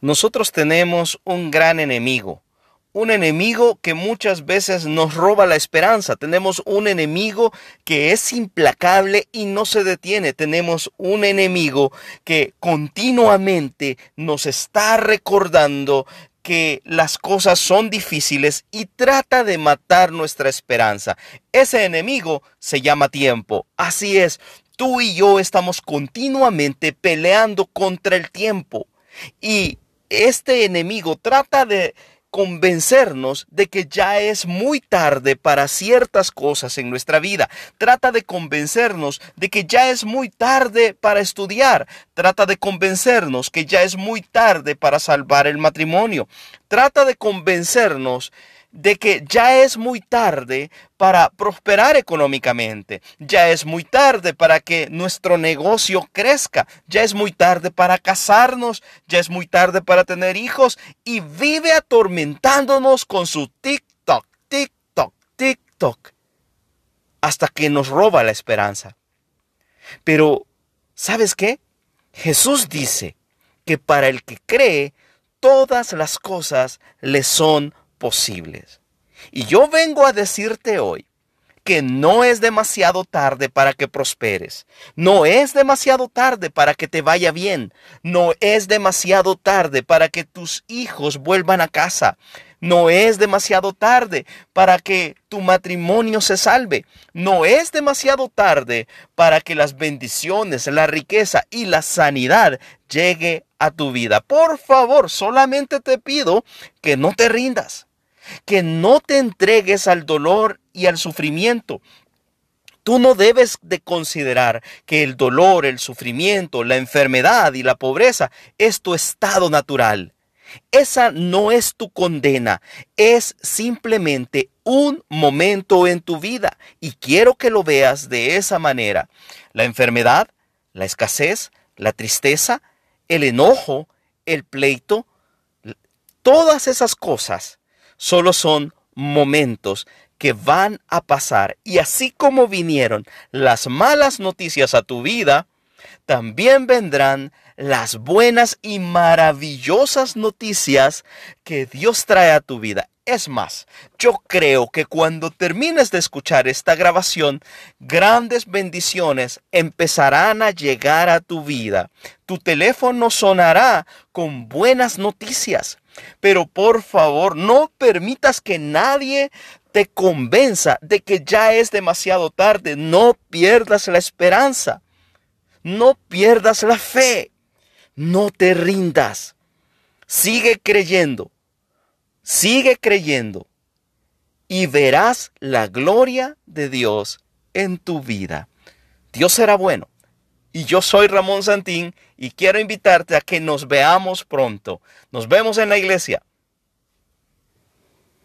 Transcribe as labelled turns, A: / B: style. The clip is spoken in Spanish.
A: Nosotros tenemos un gran enemigo, un enemigo que muchas veces nos roba la esperanza. Tenemos un enemigo que es implacable y no se detiene. Tenemos un enemigo que continuamente nos está recordando que las cosas son difíciles y trata de matar nuestra esperanza. Ese enemigo se llama tiempo. Así es, tú y yo estamos continuamente peleando contra el tiempo. Y este enemigo trata de convencernos de que ya es muy tarde para ciertas cosas en nuestra vida. Trata de convencernos de que ya es muy tarde para estudiar. Trata de convencernos que ya es muy tarde para salvar el matrimonio. Trata de convencernos de que ya es muy tarde para prosperar económicamente, ya es muy tarde para que nuestro negocio crezca, ya es muy tarde para casarnos, ya es muy tarde para tener hijos y vive atormentándonos con su TikTok, TikTok, TikTok, hasta que nos roba la esperanza. Pero, ¿sabes qué? Jesús dice que para el que cree, todas las cosas le son posibles. Y yo vengo a decirte hoy que no es demasiado tarde para que prosperes. No es demasiado tarde para que te vaya bien. No es demasiado tarde para que tus hijos vuelvan a casa. No es demasiado tarde para que tu matrimonio se salve. No es demasiado tarde para que las bendiciones, la riqueza y la sanidad llegue a tu vida. Por favor, solamente te pido que no te rindas que no te entregues al dolor y al sufrimiento. Tú no debes de considerar que el dolor, el sufrimiento, la enfermedad y la pobreza es tu estado natural. Esa no es tu condena, es simplemente un momento en tu vida y quiero que lo veas de esa manera. La enfermedad, la escasez, la tristeza, el enojo, el pleito, todas esas cosas solo son momentos que van a pasar. Y así como vinieron las malas noticias a tu vida, también vendrán las buenas y maravillosas noticias que Dios trae a tu vida. Es más, yo creo que cuando termines de escuchar esta grabación, grandes bendiciones empezarán a llegar a tu vida. Tu teléfono sonará con buenas noticias. Pero por favor, no permitas que nadie te convenza de que ya es demasiado tarde. No pierdas la esperanza. No pierdas la fe. No te rindas. Sigue creyendo. Sigue creyendo. Y verás la gloria de Dios en tu vida. Dios será bueno. Y yo soy Ramón Santín y quiero invitarte a que nos veamos pronto. Nos vemos en la iglesia.